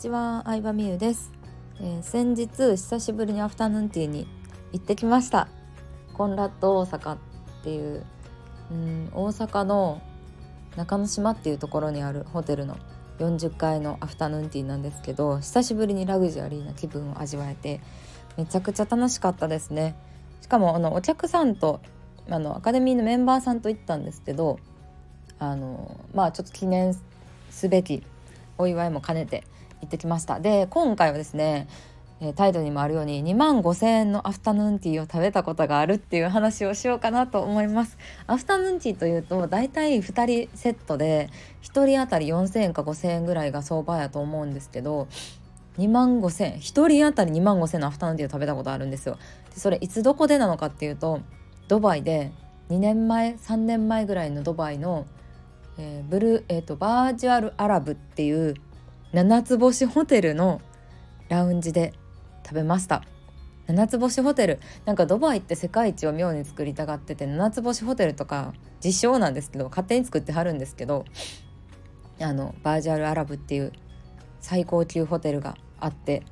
ちは、相葉美優です、えー、先日久しぶりにアフタヌーンティーに行ってきました。コンラッド大阪っていううん大阪の中之島っていうところにあるホテルの40階のアフタヌーンティーなんですけど久しぶりにラグジュアリーな気分を味わえてめちゃくちゃ楽しかったですね。しかもあのお客さんとあのアカデミーのメンバーさんと行ったんですけどあのまあちょっと記念すべきお祝いも兼ねて行ってきました。で今回はですねタイトルにもあるように2万5,000円のアフタヌーンティーを食べたことがあるっていう話をしようかなと思います。アフタヌーンティーというと大体2人セットで1人当たり4,000円か5,000円ぐらいが相場やと思うんですけど2万5,000円1人当たり2万5,000円のアフタヌーンティーを食べたことあるんですよ。でそれいつどこでなのかっていうとドバイで2年前3年前ぐらいのドバイの、えー、ブルえーとバージュアルアラブっていう7つ星ホテルのラウンジで食べました。7つ星ホテル。なんかドバイって世界一を妙に作りたがってて7つ星ホテルとか実証なんですけど勝手に作ってはるんですけどあのバージュアルアラブっていう最高級ホテルがあって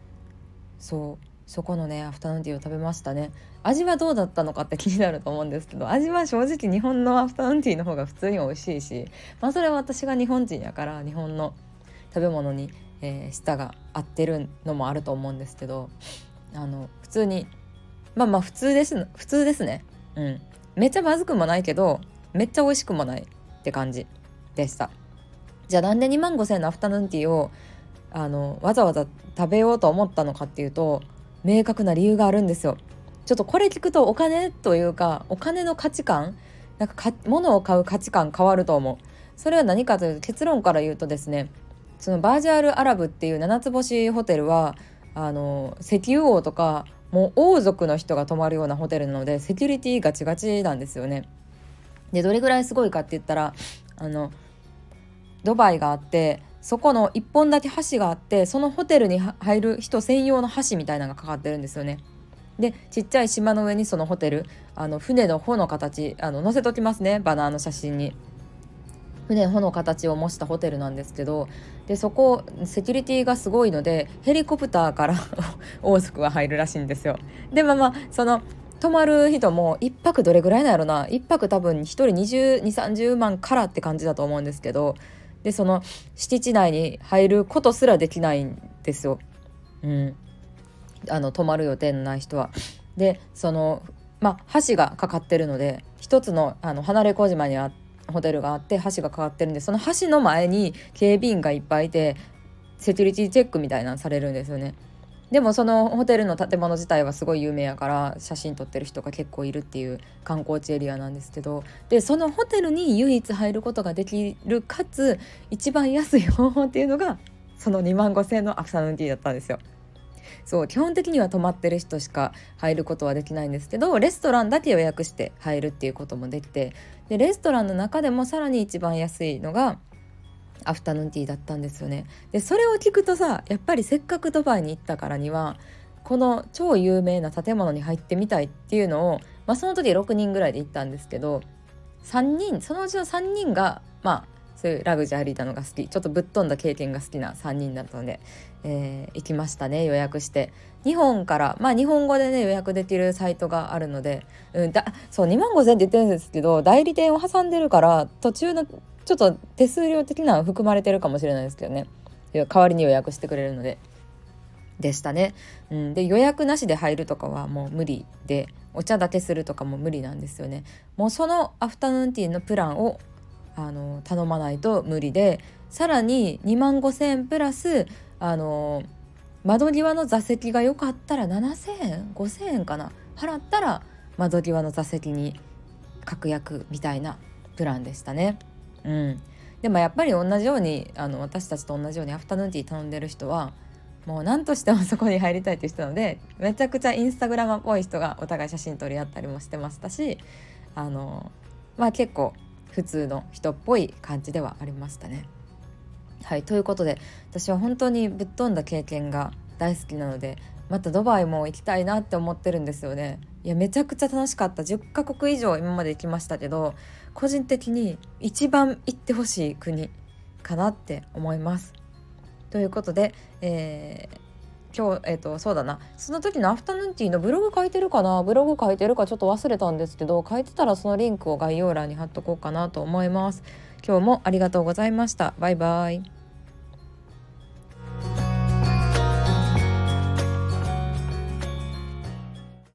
そうそこのねアフタヌーンティーを食べましたね。味はどうだったのかって気になると思うんですけど味は正直日本のアフタヌーンティーの方が普通に美味しいしまあそれは私が日本人やから日本の食べ物に、えー、舌が合ってるのもあると思うんですけどあの普通にまあまあ普通です普通ですね。うん。めっちゃまずくもないけどめっちゃ美味しくもないって感じでした。じゃあなんで2万5,000のアフタヌーンティーをあのわざわざ食べようと思ったのかっていうと明確な理由があるんですよ。ちょっとこれ聞くとお金というかお金の価値観なんかか物を買う価値観変わると思う。それは何かというと結論から言うとですねそのバージャールアラブっていう七つ星ホテルはあの石油王とかもう王族の人が泊まるようなホテルなのでセキュリティガチガチなんですよね。でどれぐらいすごいかって言ったらあのドバイがあってそこの1本だけ橋があってそのホテルに入る人専用の橋みたいなのがかかってるんですよね。でちっちゃい島の上にそのホテルあの船の帆の形あの載せときますねバナーの写真に。船帆の形を模したホテルなんですけどでそこセキュリティがすごいのでヘリコプターから王族が入るらしいんですよ。でまあまあその泊まる人も1泊どれぐらいなんやろな1泊多分1人2030万からって感じだと思うんですけどでその敷地内に入ることすらできないんですよ。うん、あの泊まる予定のない人は。でそのまあ橋がかかってるので一つのあの離れ小島にあってホテルがあって橋がかかってるんでその橋の前に警備員がいっぱいいてセキュリティチェックみたいなのされるんですよね。でもそのホテルの建物自体はすごい有名やから写真撮ってる人が結構いるっていう観光地エリアなんですけどでそのホテルに唯一入ることができるかつ一番安い方法っていうのがその2万5,000円のアフタヌーンティーだったんですよ。そう基本的には泊まってる人しか入ることはできないんですけどレストランだけ予約して入るっていうこともできてでレストランの中でもさらに一番安いのがアフタヌーンティーだったんですよね。でそれを聞くとさやっぱりせっかくドバイに行ったからにはこの超有名な建物に入ってみたいっていうのを、まあ、その時6人ぐらいで行ったんですけど3人そのうちの3人がまあそういうラグジュアリーなのが好き。ちょっとぶっ飛んだ経験が好きな3人だったので、えー、行きましたね予約して。日本からまあ日本語でね予約できるサイトがあるので、うん、だそう2万5,000って言ってるんですけど代理店を挟んでるから途中のちょっと手数料的なの含まれてるかもしれないですけどね。代わりに予約してくれるので。でしたね、うん、で予約なしで入るとかはもう無理でお茶だけするとかも無理なんですよね。もうそのアフタヌーンティーのプランをあの頼まないと無理でさらに2万5,000円プラスあの窓際の座席が良かったら7,000円5,000円かな払ったら窓際の座席に確約みたいなプランでしたね。うん、でもやっぱり同じようにあの私たちと同じようにアフタヌーンティー頼んでる人はもう何としてもそこに入りたいっていう人なのでめちゃくちゃインスタグラマーっぽい人がお互い写真撮り合ったりもしてましたしあのまあ結構普通の人っぽい感じではありましたね。はいということで私は本当にぶっ飛んだ経験が大好きなのでまたドバイも行きたいなって思ってるんですよね。いやめちゃくちゃ楽しかった10カ国以上今まで行きましたけど個人的に一番行ってほしい国かなって思います。ということで、えー今日、えっと、そうだなその時のアフタヌーンティーのブログ書いてるかな？ブログ書いてるかちょっと忘れたんですけど書いてたらそのリンクを概要欄に貼っとこうかなと思います。今日もありがとうございました。バイバイ。